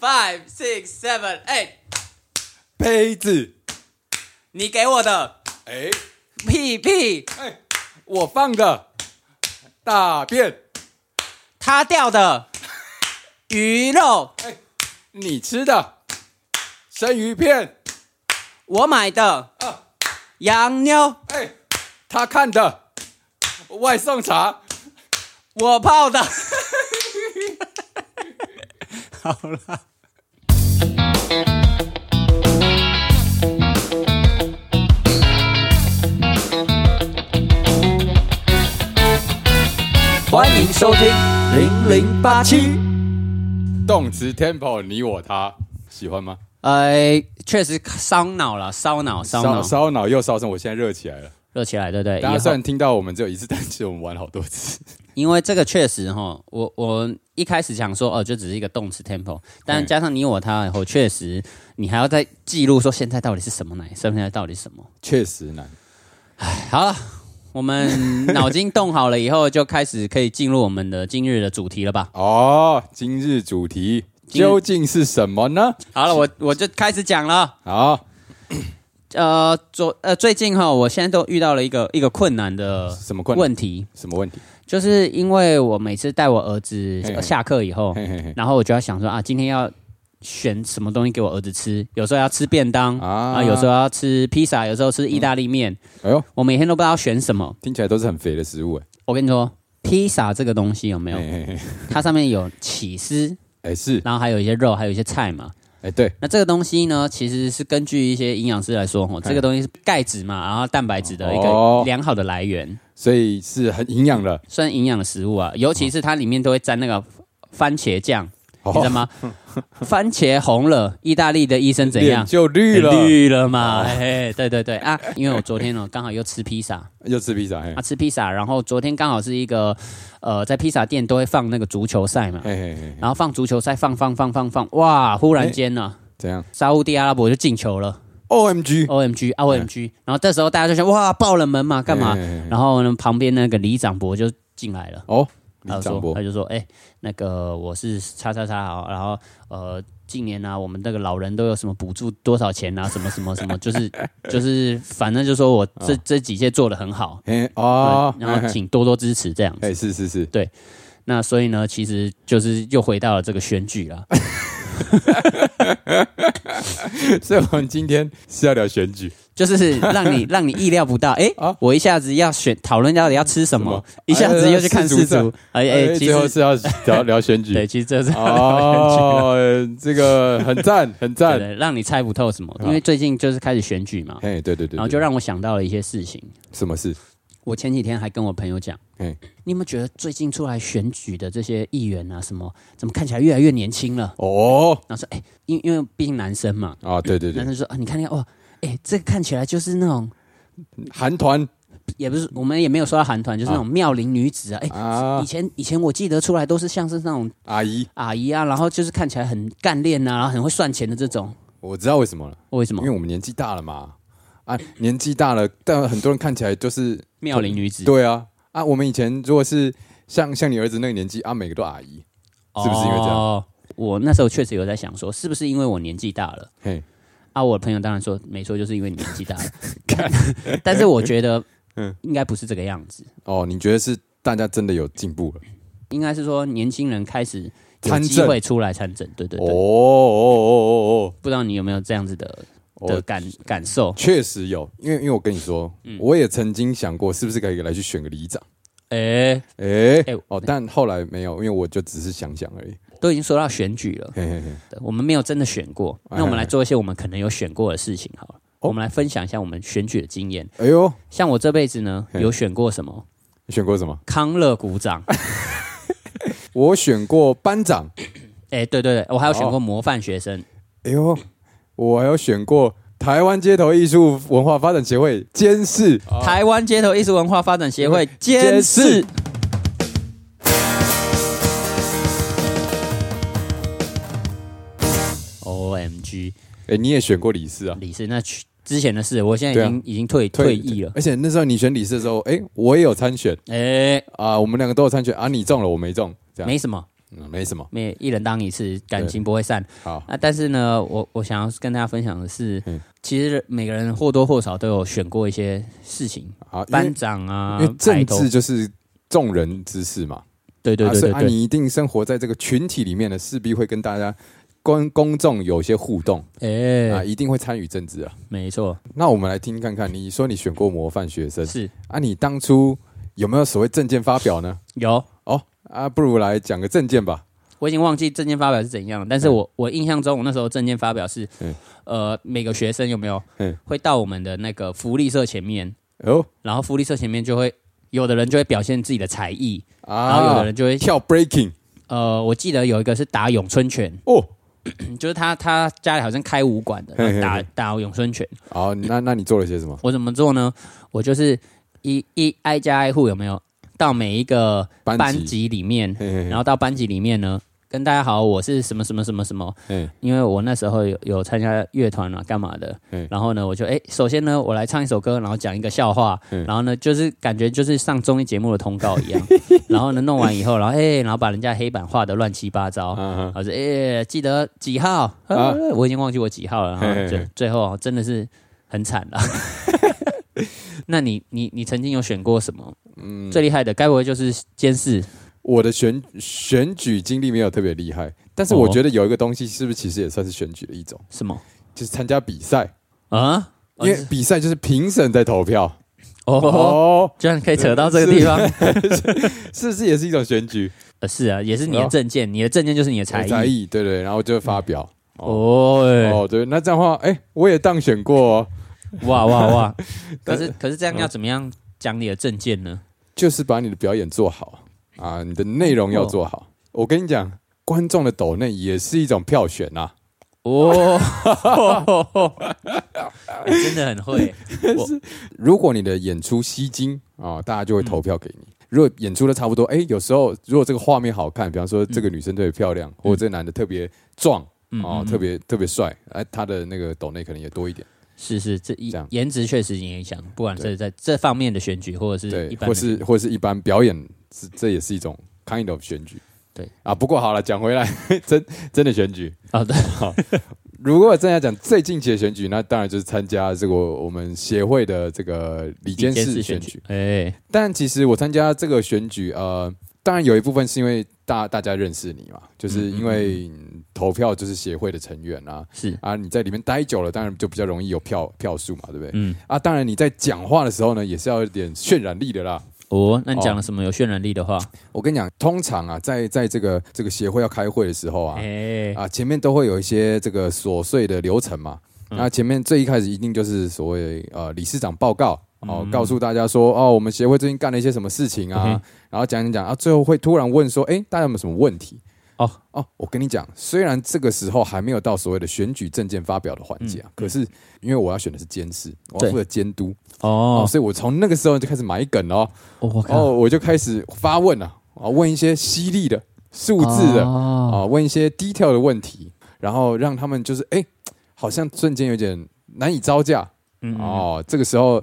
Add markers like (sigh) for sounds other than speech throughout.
Five, six, seven, eight，杯子，你给我的。哎。屁屁，哎，我放的。大便，他掉的。(laughs) 鱼肉，哎你吃的。生鱼片，我买的。啊，洋妞，哎，他看的。外送茶，我泡的。(laughs) 好了。欢迎收听零零八七。动词 tempo 你我他，喜欢吗？呃，确实烧脑了，烧脑，烧脑，烧脑又烧身，我现在热起来了。热起来，对不对？大家虽然听到我们只有一次，但是我们玩好多次。(laughs) 因为这个确实哈，我我一开始想说哦，就只是一个动词 tempo，但加上你我他以后，确实你还要再记录说现在到底是什么奶，现在到底是什么。确实难。好了，我们脑筋动好了以后，就开始可以进入我们的今日的主题了吧？(laughs) 哦，今日主题究竟是什么呢？好了，我我就开始讲了。好，呃，昨呃最近哈，我现在都遇到了一个一个困难的什么困？问题，什么问题？就是因为我每次带我儿子下课以后，嘿嘿嘿，然后我就要想说啊，今天要选什么东西给我儿子吃。有时候要吃便当啊啊，有时候要吃披萨，有时候吃意大利面。哎呦，我每天都不知道选什么。听起来都是很肥的食物哎。我跟你说，披萨这个东西有没有？嘿嘿嘿，它上面有起司，哎是，然后还有一些肉，还有一些菜嘛。哎对，那这个东西呢，其实是根据一些营养师来说，吼，这个东西是钙质嘛，然后蛋白质的一哦个良好的来源，所以是很营养的。算营养的食物啊。尤其是它里面都会沾那个番茄酱，你知道哦，吗？(laughs) 番茄红了，意大利的医生怎样脸？就绿了，绿了嘛？嘿，对对对啊！因为我昨天呢刚好又吃披萨又吃披萨，嘿啊，吃披萨，然后昨天刚好是一个呃，在披萨店都会放那个足球赛嘛，然后放足球赛，放放放放放，哇！忽然间呢，怎样沙烏地阿拉伯就进球了？O M G，，O M G 啊 O M G，然后这时候大家就想哇，爆了门嘛，干嘛？然后呢，旁边那个李长博就进来了。哦，他就说，他，就说，哎、那个我是叉叉叉啊，然后呃，近年啊，我们那个老人都有什么补助多少钱啊，(laughs) 什么什么什么，就是就是，反正就说我这、这几届做的很好，哎哦，然后请多多支持这样子。(laughs) 哎是是是，对那所以呢，其实就是又回到了这个选举啦。(laughs) (laughs) 所以我们今天是要聊选举，就是让你 (laughs) 让你意料不到，哎、啊？我一下子要选讨论到底要吃什么，一下子又去看世哎足，哎哎，最后是要聊聊选举。(laughs) 对，。其实这是哦，这个很赞，很对赞。对，让你猜不透什么，啊。因为最近就是开始选举嘛，哎，对对对，然后就让我想到了一些事情。什么事？我前几天还跟我朋友讲，嘿。你有没有觉得最近出来选举的这些议员啊，什么怎么看起来越来越年轻了？哦，然后说，哎、因因为毕竟男生嘛，啊，对对对，男生说啊，你看那个哦，哎、这个看起来就是那种，韩团。也不是我们也没有说到韩团，就是那种妙龄女子啊，哎、啊。以，前以前我记得出来都是像是那种阿姨，阿姨啊，然后就是看起来很干练啊，然后很会算钱的这种，我知道为什么了，为什么？因为？我们年纪大了嘛。啊，年纪大了，但很多人看起来就是妙龄女子对啊啊，我们以前如果是像像你儿子那个年纪啊，每个都阿姨，是不是因为这样哦我那时候确实有在想说，是不是因为我年纪大了？嘿，啊，我的朋友当然说没错，就是因为你年纪大了。(laughs) (laughs) 但是我觉得，(laughs) 嗯应该不是这个样子，哦，你觉得是大家真的有进步了？应该是说年轻人开始有参机政会出来参政。对对对哦哦，哦哦不知道你有没有这样子的哦哦，的感感受？确实有，因为因为我跟你说，嗯。我也曾经想过是不是可以来去选个里长，哎，哎、哎哦，但后来没有，因为我就只是想想而已。都已经说到选举了，嘿嘿嘿，我们没有真的选过，哎那我们来做一些我们可能有选过的事情好了。哦。我们来分享一下我们选举的经验。哎呦，像我这辈子呢，有选过什么？你选过什么？康乐股长，(laughs) 我选过班长，哎，对对对，我还有选过哦模范学生。哎呦，我还有选过台湾街头艺术文化发展协会监事，台湾街头艺术文化发展协会监监事。事。O M G，哎、你也选过理事啊？理事那去之前的事，我现在已经、已经退退役了。而且那时候你选理事的时候，哎、我也有参选。哎、啊，我们两个都有参选。啊，你中了，我没中，这样。没什么，嗯，没什么。没一人当一次，感情不会散。好，啊，但是呢，我我想要跟大家分享的是，嗯其实每个人或多或少都有选过一些事情，好，班长啊，因为政治就是众人之事嘛，对对啊所以啊，对对对，你一定生活在这个群体里面呢，势必会跟大家公公众有些互动哎、啊，一定会参与政治啊。没错，那我们来听看看，你说你选过模范学生是啊，你当初有没有所谓证件发表呢？有。哦啊，不如来讲个证件吧。我已经忘记证件发表是怎样了，但是我、我印象中，我那时候证件发表是，嗯呃，每个学生有没有、嗯会到我们的那个福利社前面，哦然后福利社前面就会有的人就会表现自己的才艺，啊，然后有的人就会，跳 breaking 呃，我记得有一个是打咏春拳，哦。(clears throat) 就是他他家里好像开武馆的，嘿嘿嘿打打咏春拳。哦，那那你做了些什么？我怎么做呢？我就是一一挨家挨户有没有到每一个班班级，里面，嘿嘿嘿然后到班级里面呢，跟大家好，我是什么什么什么什么，嗯因为我那时候有有参加乐团啊，干嘛的嗯？然后呢，我就哎、首先呢，我来唱一首歌，然后讲一个笑话，嗯然后呢，就是感觉就是上综艺节目的通告一样。(laughs) 然后呢，弄完以后，然后哎、然后把人家黑板画的乱七八糟，嗯然后说哎、记得几号？啊啊，我已经忘记我几号了。然后嘿嘿嘿最最后啊真的是很惨了。(laughs) 那你你你曾经有选过什么？嗯，最厉害的该不会就是监视？我的选选举经历没有特别厉害，但是哦我觉得有一个东西是不是其实也算是选举的一种，什么就是参加比赛，啊？因为比赛就是评审在投票哦，哦，居然可以扯到这个地方。(laughs) 是不是也是一种选举？呃，是啊，也是你的证件，你的证件就是你的才艺。才艺，对对，然后就发表。哦，对，那这样的话，哎，我也当选过哦，哇 (laughs) 哇哇！(laughs) 可是可是这样要怎么样讲你的证件呢？就是把你的表演做好啊，你的内容要做好。我跟你讲，观众的抖内也是一种票选呐。哦，哎 (laughs) 真的很会。如果你的演出吸睛啊，大家就会投票给你。如果演出的差不多，哎，有时候如果这个画面好看，比方说这个女生特别漂亮，或者这个男的特别壮哦，特别特别帅，哎，他的那个抖内可能也多一点，是是，这一这样颜值确实影响，不管是在这方面的选举，或者是一，般或是或是一般表演，是这也是一种 kind of 选举。对啊，不过好了，讲回来，真真的选举，哦，对，如果真要讲最近期的选举，那当然就是参加这个我们协会的这个里监事选举。，哎，但其实我参加这个选举，呃，当然有一部分是因为大大家认识你嘛，就是因为嗯投票就是协会的成员啊，是，啊，你在里面待久了，当然就比较容易有票票数嘛，对不对？嗯，啊，当然你在讲话的时候呢，也是要有点渲染力的啦。哦，那你讲了什么有渲染力的话？我跟你讲，通常啊，在在这个这个协会要开会的时候啊，哎，啊，前面都会有一些这个琐碎的流程嘛。嗯那前面最一开始一定就是所谓呃理事长报告哦，嗯。告诉大家说哦，我们协会最近干了一些什么事情啊，然后讲讲讲啊，最后会突然问说，哎，大家有没有什么问题？哦。哦，我跟你讲，虽然这个时候还没有到所谓的选举证件发表的环节啊，可是因为我要选的是监事，我要负责监督哦，哦，所以我从那个时候就开始埋梗了哦，哦我靠，哦，我就开始发问了啊，问一些犀利的数字的。哦啊，问一些 detail 的问题，然后让他们就是哎、好像瞬间有点难以招架。嗯。哦。这个时候，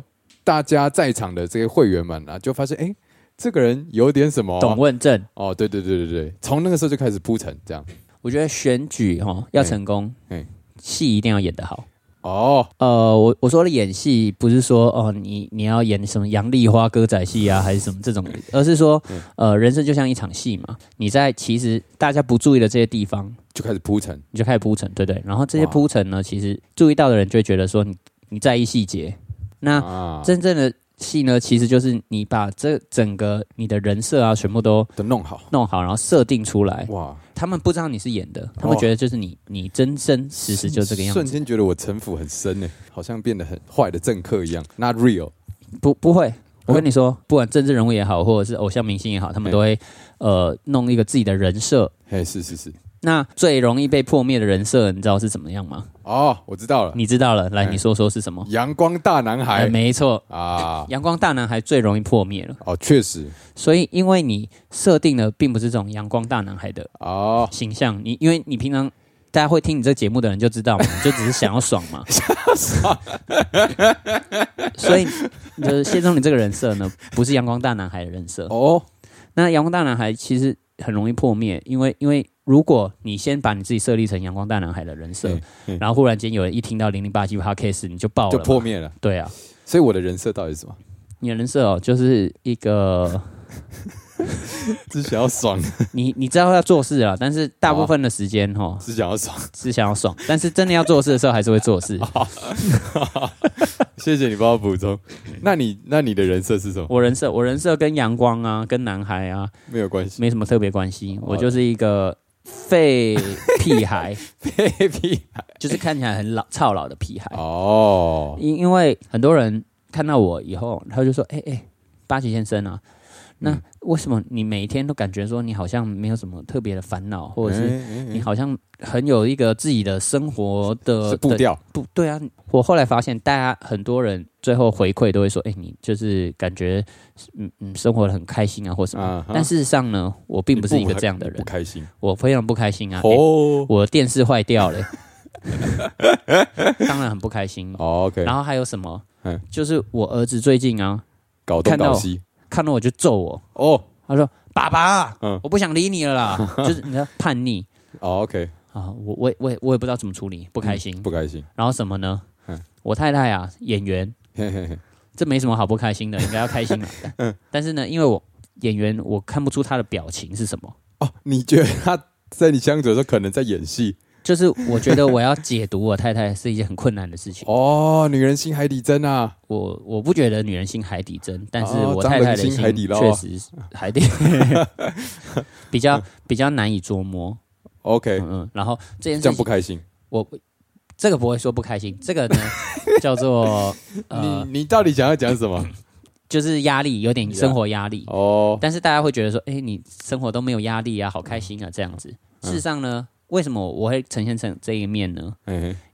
大家在场的这些会员们啊，就发现哎、这个人有点什么董问政。哦。对对对对对，从那个时候就开始铺陈这样。我觉得选举哈要成功嘿，戏一定要演得好。哦，呃，我我说的演戏不是说哦，你你要演什么杨丽花歌仔戏啊，还是什么这种，而是说嗯呃，人生就像一场戏嘛，你在其实大家不注意的这些地方，就开始铺陈。你就开始铺陈，对对？然后这些铺陈呢，其实注意到的人就会觉得说你你在意细节，那啊，真正的戏呢，其实就是你把这整个你的人设啊，全部都都弄好。弄好，然后设定出来，哇，他们不知道你是演的，他们哦觉得就是你你真真实实就这个样子，瞬间觉得我城府很深呢，好像变得很坏的政客一样，not real。不不会。我跟你说，不管政治人物也好，或者是偶像明星也好，他们都会呃弄一个自己的人设。嘿，是是是，那最容易被破灭的人设，你知道是怎么样吗？哦，我知道了，你知道了，来，哎你说说是什么？阳光大男哎，孩没错，啊，阳光大男孩最容易破灭了。哦，确实，所以，因为你设定的并不是这种阳光大男孩的哦，形象，你因为你平常大家会听你这个节目的人就知道嘛，(laughs) 你就只是想要爽嘛，(laughs) 所以就是谢宗你这个人设呢，不是阳光大男孩的人设。哦，那阳光大男孩其实很容易破灭，因为因为如果你先把你自己设立成阳光大男孩的人设然后忽然间有人一听到零零八七 podcast 你就爆了就，破灭了。对啊，所以我的人设到底是什么？你的人设哦，就是一个 (laughs) 只想要爽，(laughs) 你你知道要做事啊，但是大部分的时间哈只想要爽。只想要爽，但是真的要做事的时候还是会做事。(laughs) 谢谢你帮我补充。那你那你的人设是什么？我人设我人设跟阳光啊，跟男孩啊没有关系。没什么特别关系，我就是一个废屁孩，(laughs) baby 就是看起来很老操老的屁孩。哦，因因为很多人看到我以后，他就说：“哎、哎、八旗先生啊，那嗯为什么你每一天都感觉说你好像没有什么特别的烦恼，或者是是你好像很有一个自己的生活的步调不对啊，我后来发现，大家很多人最后回馈都会说：“哎、你就是感觉嗯嗯生活的很开心啊，或什么。但事实上呢，我并不是一个这样的不人，开心我非常不开心啊！哎哦。我的电视坏掉了，(laughs) 当然很不开心。哦 OK，然后还有什么嗯？就是我儿子最近啊，搞东搞西看到我就揍我，哦。他说：“爸爸，嗯。我不想理你了啦。(laughs) ”就是你知道叛逆。哦 OK，啊，我我我也我也不知道怎么处理，不开心。不开心。然后什么呢？嗯？我太太啊，演员，嘿嘿嘿。这没什么好不开心的，应该要开心 (laughs) 但是呢，因为我演员，我看不出他的表情是什么，哦，你觉得他在你相处的时候可能在演戏？就是我觉得我要解读我太太是一件很困难的事情。(laughs) 哦，女人心海底针啊！我我不觉得女人心海底针，但是哦我太太的心海底捞啊确实是海底 (laughs) 比较比较难以捉摸。OK，嗯嗯，然后这件事不开心。我这个不会说不开心，这个呢 (laughs) 叫做呃，你你到底想要讲什么？就是压力，有点生活压力。哦，但是大家会觉得说，哎、你生活都没有压力啊，好开心啊，这样子。事实上呢，为什么我会呈现成这一面呢？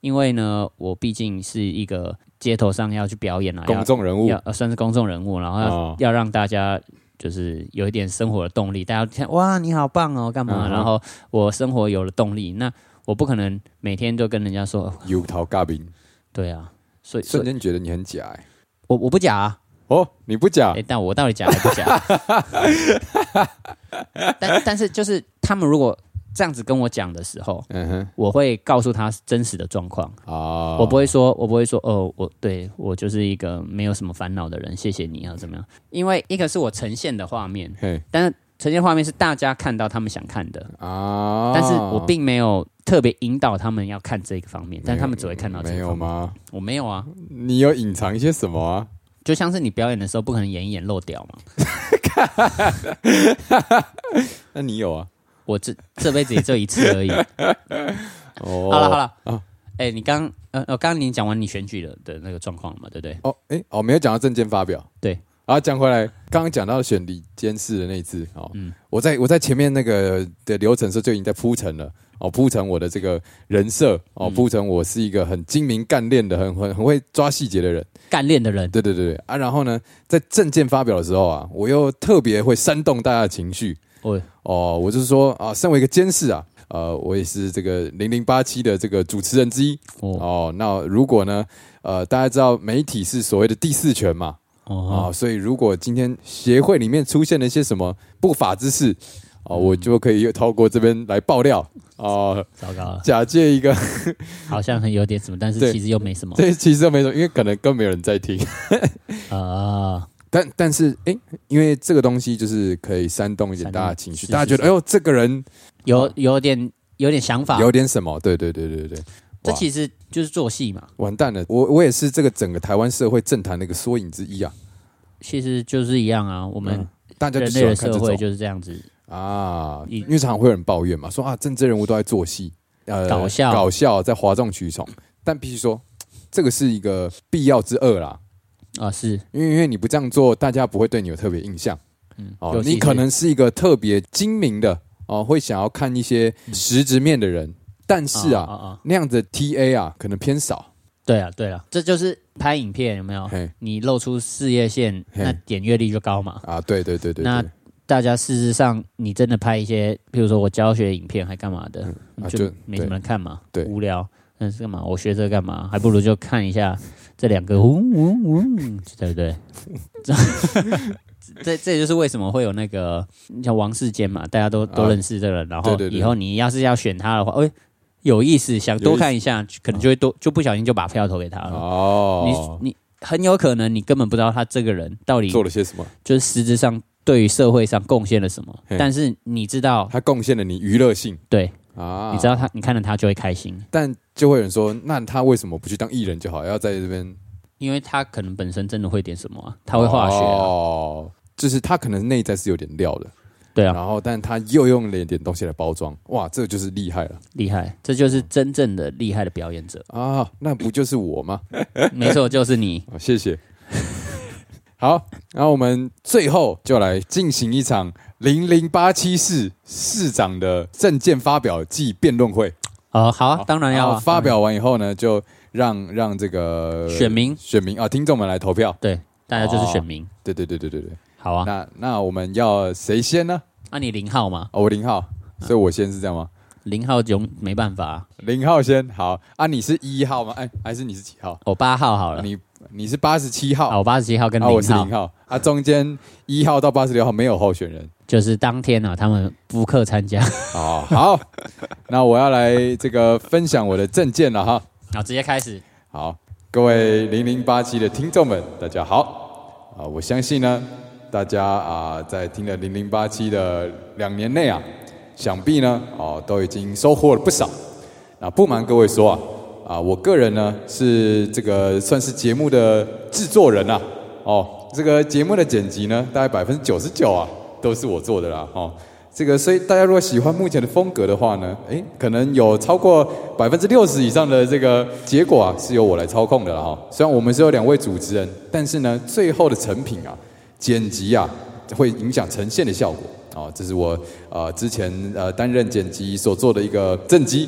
因为呢，我毕竟是一个街头上要去表演啊，公众人物呃、算是公众人物，然后要、哦要让大家就是有一点生活的动力，大家看哇，你好棒哦，干嘛？嗯然后我生活有了动力，那我不可能每天都跟人家说，油桃尬冰，对啊，所以瞬间觉得你很假哎。我我不假啊，哦，你不假哎、但我到底假还不假？(laughs) 但但是就是他们如果这样子跟我讲的时候，嗯哼我会告诉他真实的状况，哦，我不会说，我不会说，哦，我对我就是一个没有什么烦恼的人，谢谢你啊，怎么样？因为一个是我呈现的画面，但是呈现画面是大家看到他们想看的，啊，但是我并没有特别引导他们要看这个方面，但他们只会看到这没有。吗？我没有啊，你有隐藏一些什么啊？就像是你表演的时候，不可能演一演漏掉嘛。(laughs) 那你有啊？我这这辈子也只有一次而已。(laughs) 哦，好了好了。啊。哎、你刚呃，我刚刚你讲完你选举的的那个状况了嘛，对不对？哦，哎、哦，没有讲到证件发表。对，啊，讲回来，刚刚讲到选里监事的那一次，哦，嗯。我在我在前面那个的流程的时候就已经在铺陈了，哦，铺陈我的这个人设，哦，嗯。铺陈我是一个很精明干练的，很很很会抓细节的人，干练的人，对对对对。啊，然后呢，在证件发表的时候啊，我又特别会煽动大家的情绪，哦，哦，我就是说啊，身为一个监事啊，呃，我也是这个零零八七的这个主持人之一，哦。哦，那如果呢，呃，大家知道媒体是所谓的第四权嘛，啊、哦，所以如果今天协会里面出现了一些什么不法之事，哦，嗯我就可以透过这边来爆料，哦，糟糕了，假借一个，(laughs) 好像很有点什么，但是其实又没什么。这其实又没什么，因为可能更没有人在听，(laughs) 啊，但但是哎，因为这个东西就是可以煽动一点大家情绪，大家觉得哎呦，这个人有有点有点想法，有点什么，对对对对对，哇这其实就是做戏嘛，完蛋了，我我也是这个整个台湾社会政坛的一个缩影之一啊，其实就是一样啊。我们嗯大家就喜人类的欢看这种社会就是这样子，啊，因为常常会有人抱怨嘛，说啊，政治人物都在做戏，呃搞笑。搞笑，在哗众取宠。但必须说，这个是一个必要之恶啦，啊，是，因为因为你不这样做，大家不会对你有特别印象嗯，哦你可能是一个特别精明的哦，会想要看一些实质面的人，但是啊，啊啊，那样的 TA 啊，可能偏少。对啊对啊，这就是拍影片有没有？你露出事业线，那点阅率就高嘛。啊，对对对对那，大家事实上，你真的拍一些，比如说我教学影片还干嘛的，就没什么人看嘛，对无聊。那是干嘛？我学这个干嘛？还不如就看一下这两个，嗡嗡嗡，对不对？(laughs) 这这也就是为什么会有那个像王世坚嘛，大家都都啊认识这个人，然后以后你要是要选他的话，哎，有意思，想多看一下，可能就会多就不小心就把票投给他了。哦，你你很有可能你根本不知道他这个人到底做了些什么？就是实质上对于社会上贡献了什么，但是你知道，他贡献了你娱乐性。对，啊，你知道他，你看了他就会开心，但就会有人说，那他为什么不去当艺人就好？要在这边因为他可能本身真的会点什么啊，他会化学啊，哦，就是他可能内在是有点料的，对啊，然后但他又用了一点东西来包装，哇，这就是厉害了厉害，这就是真正的厉害的表演者，啊！那不就是我吗？(laughs) 没错，就是你。哦谢谢。好，然后我们最后就来进行一场零零八七市市长的政见发表暨辩论会。哦，好啊，当然要啊发表完以后呢，就让让这个选民选民啊听众们来投票。对，大家就是选民。对对对对对对。好啊，那那我们要谁先呢？那你零号嘛？哦，我零号，所以我先是这样吗？零号就没办法啊，零号先好啊，你是一号吗？哎，还是你是几号？我八号好了。你你是八十七号好，我八十七号跟啊，我零零，号啊，中间一号到八十六号没有候选人就是当天啊，他们不课参加，哦。好，那我要来这个分享我的证件了哈。好，直接开始。好，各位零零八七的听众们，大家好啊！我相信呢，大家啊，在听了零零八七的两年内啊，想必呢，哦，都已经收获了不少。那不瞒各位说啊，啊，我个人呢是这个算是节目的制作人啊，哦，这个节目的剪辑呢，大概百分之九十九啊，都是我做的啦，哦。这个，所以大家如果喜欢目前的风格的话呢，诶，可能有超过百分之六十以上的这个结果啊，是由我来操控的了哈。虽然我们是有两位主持人，但是呢，最后的成品啊，剪辑啊，会影响呈现的效果啊。这是我呃之前呃担任剪辑所做的一个正绩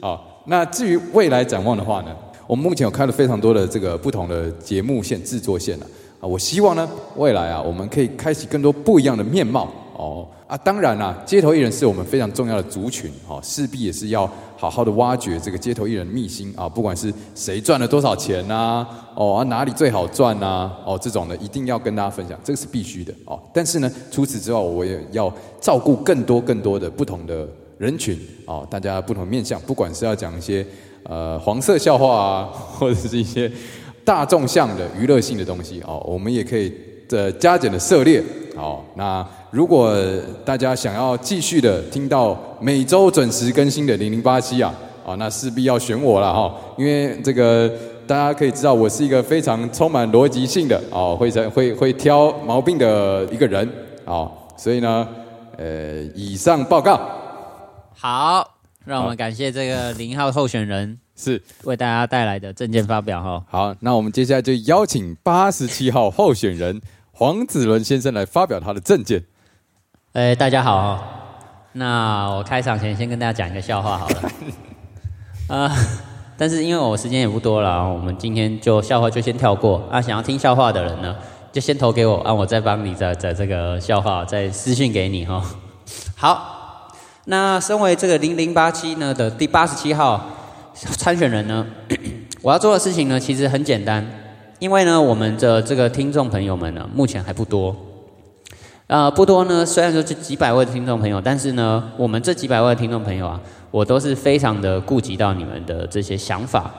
啊。那至于未来展望的话呢，我们目前有开了非常多的这个不同的节目线制作线啊。啊，我希望呢，未来啊，我们可以开启更多不一样的面貌哦。啊，当然啦、街头艺人是我们非常重要的族群，哦，势必也是要好好的挖掘这个街头艺人的秘辛啊，不管是谁赚了多少钱呐、哦，啊哪里最好赚呐、哦，这种的一定要跟大家分享，这个是必须的哦。但是呢，除此之外，我也要照顾更多更多的不同的人群哦，大家不同面向，不管是要讲一些呃黄色笑话啊，(laughs) 或者是一些大众向的娱乐性的东西哦，我们也可以的加减的涉猎哦。那如果大家想要继续的听到每周准时更新的零零八七啊，啊，那势必要选我了哈、因为这个大家可以知道我是一个非常充满逻辑性的哦，会在会会挑毛病的一个人哦，所以呢，呃，以上报告好，让我们感谢这个零号候选人 (laughs) 是为大家带来的证件发表哈。好，那我们接下来就邀请八十七号候选人黄子伦先生来发表他的证件。哎，大家好哈。那我开场前先跟大家讲一个笑话好了。啊、(laughs) 但是因为我时间也不多了啊，我们今天就笑话就先跳过啊。想要听笑话的人呢，就先投给我啊，我再帮你在在这个笑话再私信给你哈。好，那身为这个零零八七呢的第八十七号参选人呢，(clears throat) 我要做的事情呢其实很简单，因为呢我们的这个听众朋友们呢目前还不多。呃，不多呢，虽然说这几百位听众朋友，但是呢，我们这几百位听众朋友啊，我都是非常的顾及到你们的这些想法，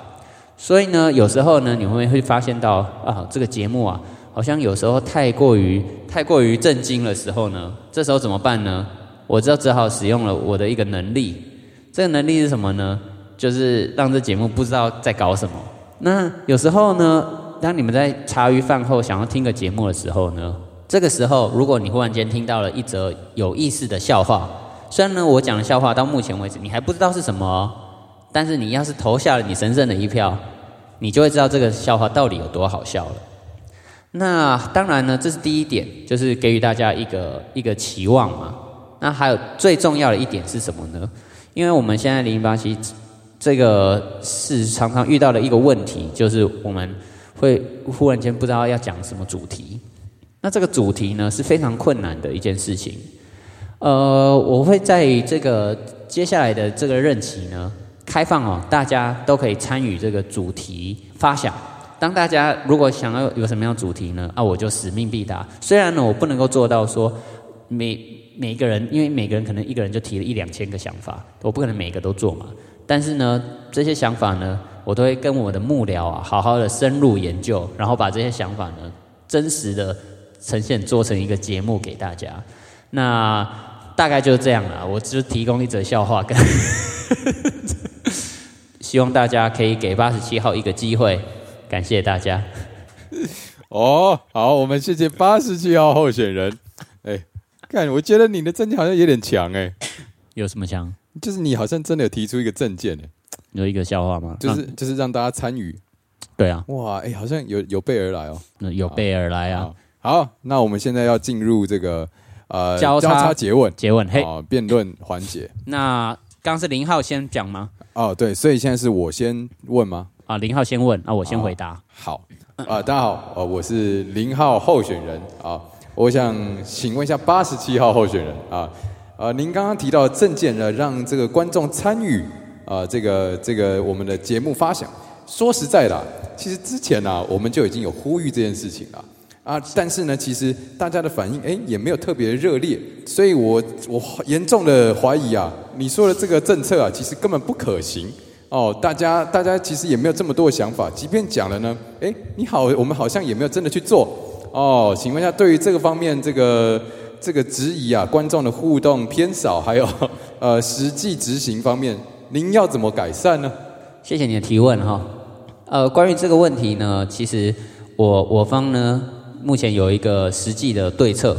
所以呢，有时候呢，你会会发现到啊，这个节目啊，好像有时候太过于太过于震惊的时候呢，这时候怎么办呢？我就只好使用了我的一个能力，这个能力是什么呢？就是让这节目不知道在搞什么。那有时候呢，当你们在茶余饭后想要听个节目的时候呢，这个时候如果你忽然间听到了一则有意思的笑话，虽然呢我讲的笑话到目前为止你还不知道是什么，但是你要是投下了你神圣的一票，你就会知道这个笑话到底有多好笑了。那当然呢，这是第一点，就是给予大家一个一个期望嘛。那还有最重要的一点是什么呢？因为我们现在零零八七这个是常常遇到的一个问题，就是我们会忽然间不知道要讲什么主题。那这个主题呢是非常困难的一件事情。呃，我会在这个接下来的这个任期呢，开放哦，大家都可以参与这个主题发想。当大家如果想要有什么样主题呢？啊，我就使命必达。虽然呢，我不能够做到说每每一个人，因为每个人可能一个人就提了一两千个想法，我不可能每个都做嘛。但是呢，这些想法呢，我都会跟我的幕僚啊，好好的深入研究，然后把这些想法呢，真实的呈现，做成一个节目给大家。那大概就是这样了。我只提供一则笑话，跟 (laughs) 希望大家可以给八十七号一个机会。感谢大家。哦，好，我们谢谢八十七号候选人。哎，看，我觉得你的证件好像有点强哎。有什么强？就是你好像真的有提出一个证件哎。有一个笑话吗？就是就是让大家参与。对啊。哇，哎，好像有有备而来哦。有备而来啊。好，那我们现在要进入这个呃交叉诘问诘问嘿辩论环节。那刚是零号先讲吗？哦，对，所以现在是我先问吗？啊，零号先问，那我先回答。好，啊，大家好，呃，我是零号候选人啊，我想请问一下八十七号候选人啊，呃，您刚刚提到证件呢，让这个观众参与啊，这个这个我们的节目发想。说实在的，其实之前呢，我们就已经有呼吁这件事情了啊，但是呢，其实大家的反应哎也没有特别热烈，所以我我严重的怀疑啊，你说的这个政策啊，其实根本不可行。哦，大家大家其实也没有这么多的想法，即便讲了呢，哎，你好，我们好像也没有真的去做。哦，请问一下，对于这个方面，这个这个质疑啊，观众的互动偏少，还有呃实际执行方面，您要怎么改善呢？谢谢你的提问哈。呃，关于这个问题呢，其实我我方呢目前有一个实际的对策。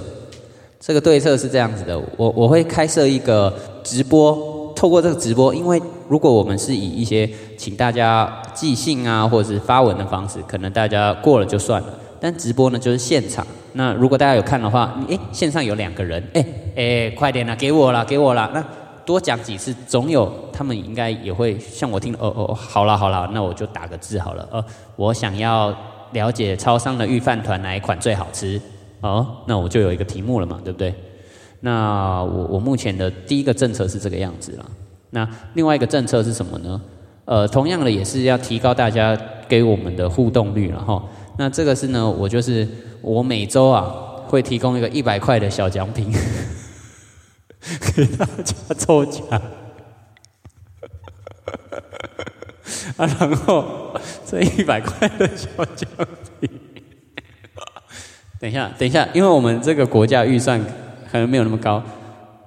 这个对策是这样子的，我我会开设一个直播，透过这个直播，因为。如果我们是以一些请大家寄信啊，或者是发文的方式，可能大家过了就算了。但直播呢，就是现场。那如果大家有看的话，诶，线上有两个人，诶诶，快点啦，给我啦，给我啦。那多讲几次，总有他们应该也会像我听。哦哦，好了好了，那我就打个字好了。呃，我想要了解超商的御饭团哪一款最好吃。哦，那我就有一个题目了嘛，对不对？那我我目前的第一个政策是这个样子了。那另外一个政策是什么呢？呃，同样的也是要提高大家给我们的互动率了哈。那这个是呢，我就是我每周啊会提供一个一百块的小奖品给大家抽奖，啊，然后这一百块的小奖品，等一下，等一下，因为我们这个国家预算可能没有那么高。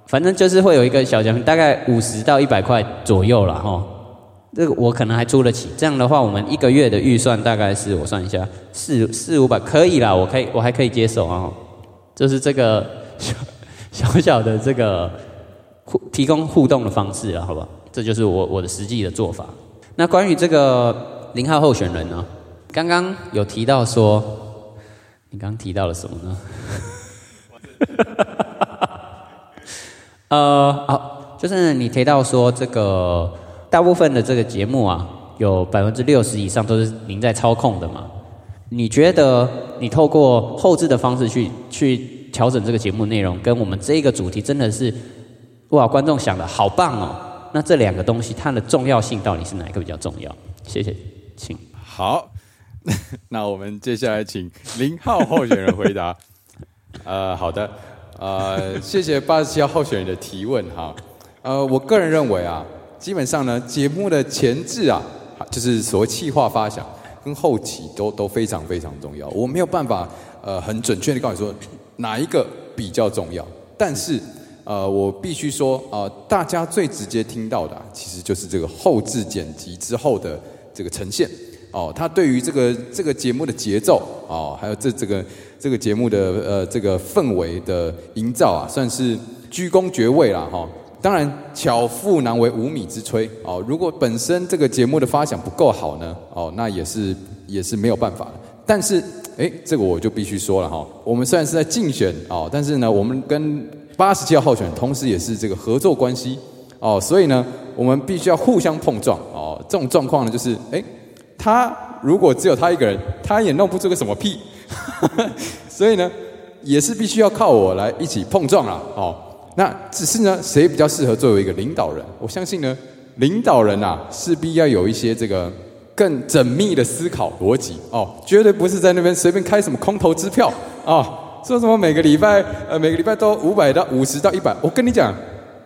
反正就是会有一个小奖品，大概五十到一百块左右了哈。这个我可能还租得起。这样的话，我们一个月的预算大概是我算一下，四四五百可以啦，我可以我还可以接受啊。就是这个 (laughs) 小小小的这个互提供互动的方式了，好吧？这就是我我的实际的做法。那关于这个零号候选人呢，刚刚有提到说，你刚刚提到了什么呢？(laughs) 呃，好，就是你提到说这个大部分的这个节目啊，有百分之六十以上都是您在操控的嘛？你觉得你透过后置的方式去去调整这个节目内容，跟我们这个主题真的是哇，观众想的好棒哦！那这两个东西它的重要性到底是哪一个比较重要？谢谢，请。好，(laughs) 那我们接下来请零号候选人回答。(laughs) 呃，好的。呃，谢谢八十七号候选人的提问哈。呃，我个人认为啊，基本上呢，节目的前置啊，就是所谓气化发想跟后期都都非常非常重要。我没有办法呃很准确的告诉你说哪一个比较重要，但是呃，我必须说呃，大家最直接听到的其实就是这个后置剪辑之后的这个呈现哦，它对于这个这个节目的节奏哦，还有这这个。这个节目的呃这个氛围的营造啊，算是居功厥位了哈。当然巧妇难为无米之炊哦。如果本身这个节目的发想不够好呢，哦，那也是也是没有办法的。但是哎，这个我就必须说了哈。我们虽然是在竞选哦，但是呢，我们跟八十七号候选同时也是这个合作关系哦，所以呢，我们必须要互相碰撞哦。这种状况呢，就是哎，他如果只有他一个人，他也弄不出个什么屁。(laughs) 所以呢，也是必须要靠我来一起碰撞了哦。那只是呢，谁比较适合作为一个领导人？我相信呢，领导人啊，势必要有一些这个更缜密的思考逻辑哦，绝对不是在那边随便开什么空头支票啊，说什么每个礼拜呃每个礼拜都五百到五十到一百，我跟你讲，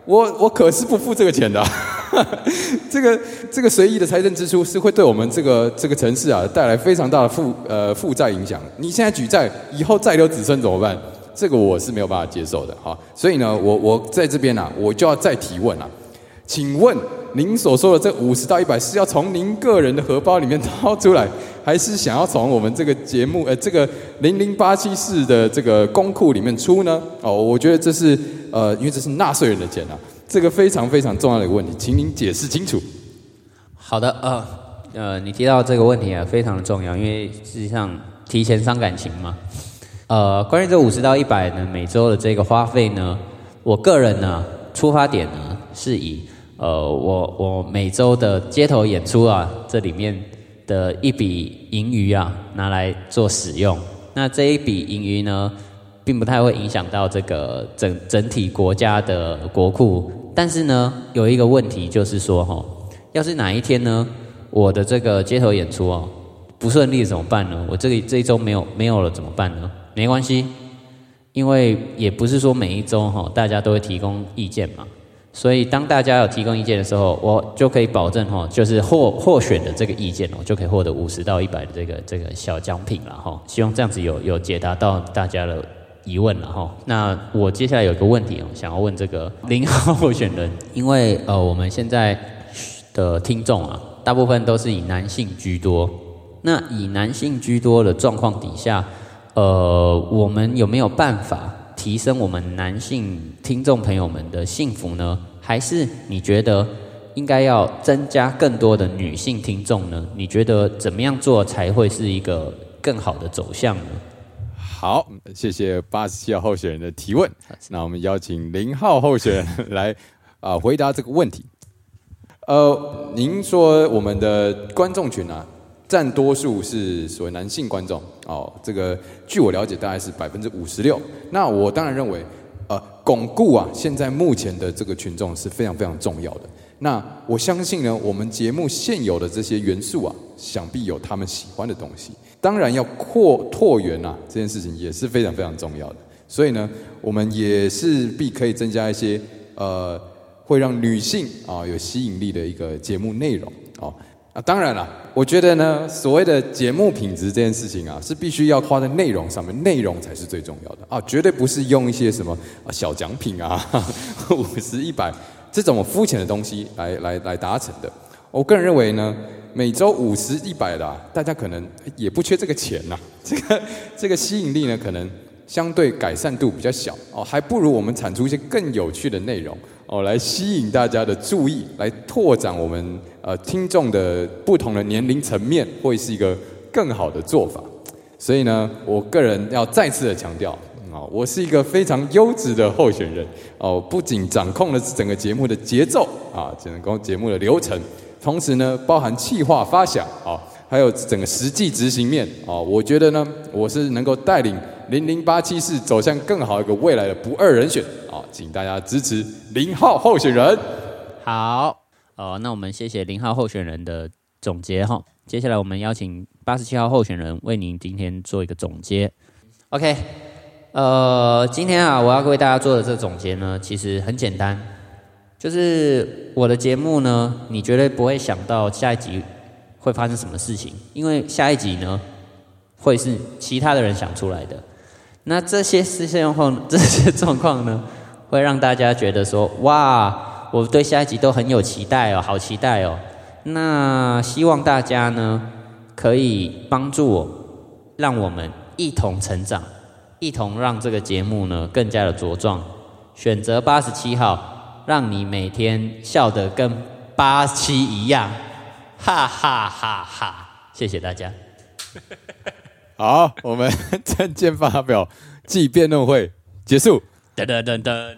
我我可是不付这个钱的。(laughs) 这个这个随意的财政支出是会对我们这个这个城市啊带来非常大的负呃负债影响。你现在举债，以后再留子孙怎么办？这个我是没有办法接受的哈。所以呢，我我在这边啊，我就要再提问啊，请问您所说的这五十到一百是要从您个人的荷包里面掏出来，(laughs) 还是想要从我们这个节目呃这个零零八七四的这个公库里面出呢？哦，我觉得这是呃，因为这是纳税人的钱啊。这个非常非常重要的一个问题，请您解释清楚。好的，呃，呃，你提到这个问题啊，非常的重要，因为实际上提前伤感情嘛。呃，关于这五十到一百呢，每周的这个花费呢，我个人呢，出发点呢，是以呃，我我每周的街头演出啊，这里面的一笔盈余啊，拿来做使用。那这一笔盈余呢？并不太会影响到这个整整体国家的国库，但是呢，有一个问题就是说，哈，要是哪一天呢，我的这个街头演出哦不顺利怎么办呢？我这个这一周没有没有了怎么办呢？没关系，因为也不是说每一周哈大家都会提供意见嘛，所以当大家有提供意见的时候，我就可以保证哈，就是获获选的这个意见哦，就可以获得五十到一百的这个这个小奖品了哈。希望这样子有有解答到大家的。疑问了哈，那我接下来有个问题哦，想要问这个 (laughs) 零号候选人，因为呃我们现在的听众啊，大部分都是以男性居多，那以男性居多的状况底下，呃，我们有没有办法提升我们男性听众朋友们的幸福呢？还是你觉得应该要增加更多的女性听众呢？你觉得怎么样做才会是一个更好的走向呢？好，谢谢八十七号候选人的提问。那我们邀请零号候选人 (laughs) 来啊回答这个问题。呃，您说我们的观众群啊，占多数是所谓男性观众哦。这个据我了解，大概是百分之五十六。那我当然认为，呃，巩固啊现在目前的这个群众是非常非常重要的。那我相信呢，我们节目现有的这些元素啊，想必有他们喜欢的东西。当然要扩拓源啊，这件事情也是非常非常重要的。所以呢，我们也是必可以增加一些呃，会让女性啊有吸引力的一个节目内容哦。啊，当然了，我觉得呢，所谓的节目品质这件事情啊，是必须要花在内容上面，内容才是最重要的啊，绝对不是用一些什么啊小奖品啊，(laughs) 五十一百这种肤浅的东西来来来达成的。我个人认为呢。每周五十一百的，大家可能也不缺这个钱呐。(laughs) 这个这个吸引力呢，可能相对改善度比较小哦，还不如我们产出一些更有趣的内容哦，来吸引大家的注意，来拓展我们呃听众的不同的年龄层面，会是一个更好的做法。所以呢，我个人要再次的强调啊，我是一个非常优质的候选人哦，不仅掌控了整个节目的节奏啊，整个节目的流程。同时呢，包含气化发想啊，还有整个实际执行面啊，我觉得呢，我是能够带领零零八七四走向更好一个未来的不二人选啊，请大家支持零号候选人。好，哦，那我们谢谢零号候选人的总结哈，接下来我们邀请八十七号候选人为您今天做一个总结。OK，呃，今天啊，我要为大家做的这个总结呢，其实很简单。就是我的节目呢，你绝对不会想到下一集会发生什么事情，因为下一集呢会是其他的人想出来的。那这些事情后，这些状况呢，(laughs) 会让大家觉得说：哇，我对下一集都很有期待哦，好期待哦。那希望大家呢可以帮助我，让我们一同成长，一同让这个节目呢更加的茁壮。选择八十七号。让你每天笑得跟八七一样，哈哈哈哈！谢谢大家。(laughs) 好，我们 (laughs) 证件发表暨辩论会结束。噔噔噔噔。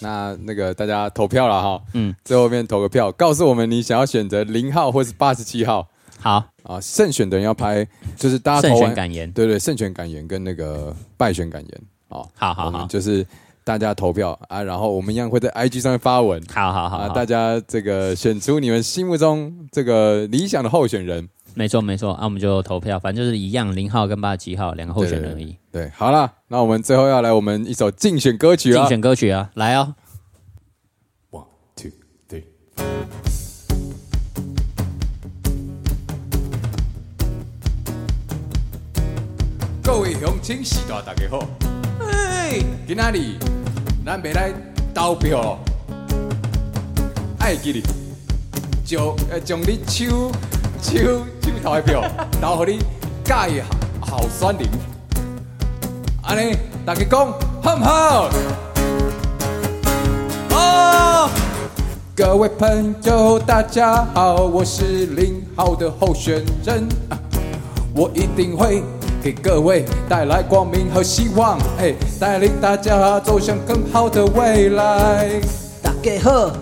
那那个大家投票了哈，嗯，最后面投个票，告诉我们你想要选择零号或是八十七号。好啊，胜选的人要拍，就是大家胜选感言，对对，胜选感言跟那个败选感言。哦，好好好，就是。大家投票啊，然后我们一样会在 IG 上面发文好好好大家这个选出你们心目中这个理想的候选人。没错没错，啊，我们就投票，反正就是一样，零号跟八十七号两个候选人而已。对，好了，那我们最后要来我们一首竞选歌曲啊竞选歌曲啊，来哦，，one two three。各位乡亲时代大家好，哎，今仔日咱要来投票咯，爱记哩，就呃将你手手手投的票投给你介意候选人，安尼大家讲好唔好？哦，各位朋友，大家好，我是零号的候选人，我一定会给各位带来光明和希望，哎，带领大家走向更好的未来。大家好，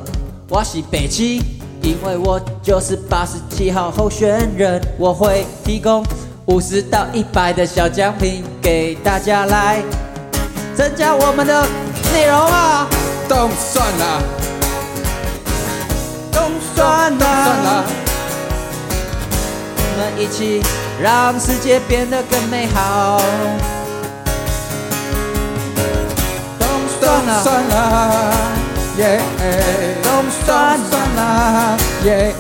我是北七，因为我就是八十七号候选人，我会提供五十到一百的小奖品给大家来增加我们的内容啊，都算啦，都算算啦啦，，我们一起让世界变得更美好。都都算啦，算啦，耶，都都算算啦，耶。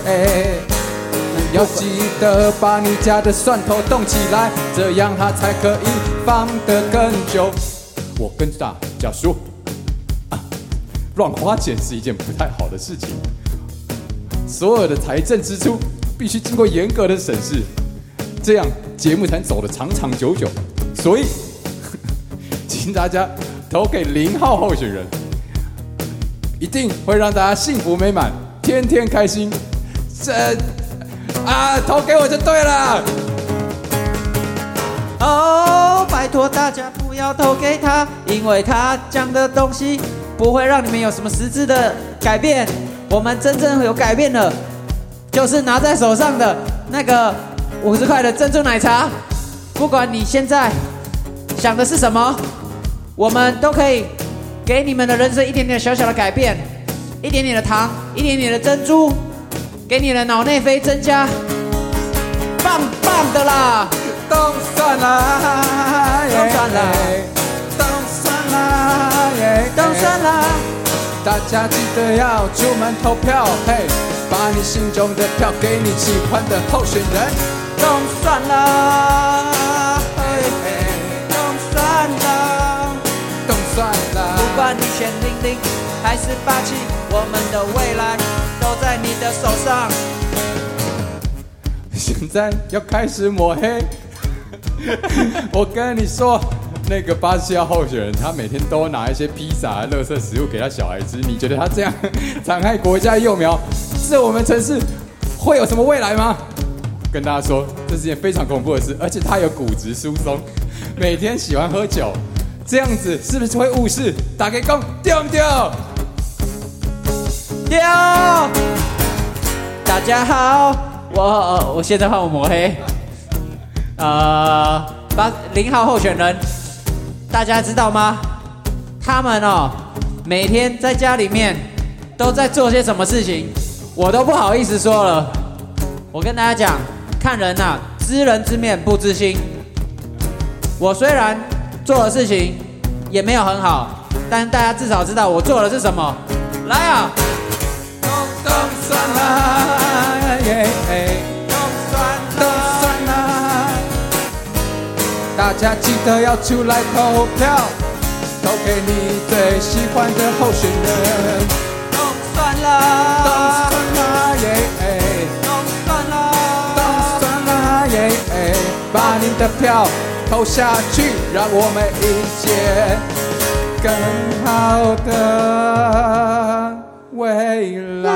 要记得把你家的蒜头动起来，这样它才可以放得更久。我跟大家说，乱花钱是一件不太好的事情。所有的财政支出必须经过严格的审视，这样节目才走得长长久久。所以，(laughs) 请大家投给零号候选人，一定会让大家幸福美满，天天开心。这啊，投给我就对了。哦，拜托大家不要投给他，因为他讲的东西不会让你们有什么实质的改变。我们真正有改变的，就是拿在手上的那个五十块的珍珠奶茶。不管你现在想的是什么，我们都可以给你们的人生一点点小小的改变，一点点的糖，一点点的珍珠，给你的脑内啡增加，棒棒的啦！都算啦，都算啦都算啦，耶都算啦。大家记得要出门投票，嘿，把你心中的票给你喜欢的候选人。都算了，嘿嘿，都算啦。都算啦，不管你选零零还是八七，我们的未来都在你的手上。现在要开始抹黑。(laughs) 我跟你说，那个八十七号候选人，他每天都拿一些披萨、垃圾食物给他小孩吃。你觉得他这样残害国家幼苗，是我们城市会有什么未来吗？跟大家说，这是件非常恐怖的事，而且他有骨质疏松，每天喜欢喝酒，这样子是不是会误事？打给公掉不掉？丢！大家好，我我现在换我抹黑。呃，八零号候选人，大家知道吗？他们哦，每天在家里面都在做些什么事情，我都不好意思说了。我跟大家讲，看人呐、知人知面不知心。我虽然做的事情也没有很好，但大家至少知道我做的是什么。来啊！都算啦，耶，都算都算啦。大家记得要出来投票，投给你最喜欢的候选人。都算都，算啦，耶，都算了，都算啦，耶，把你的票投下去，让我们迎接更好的未来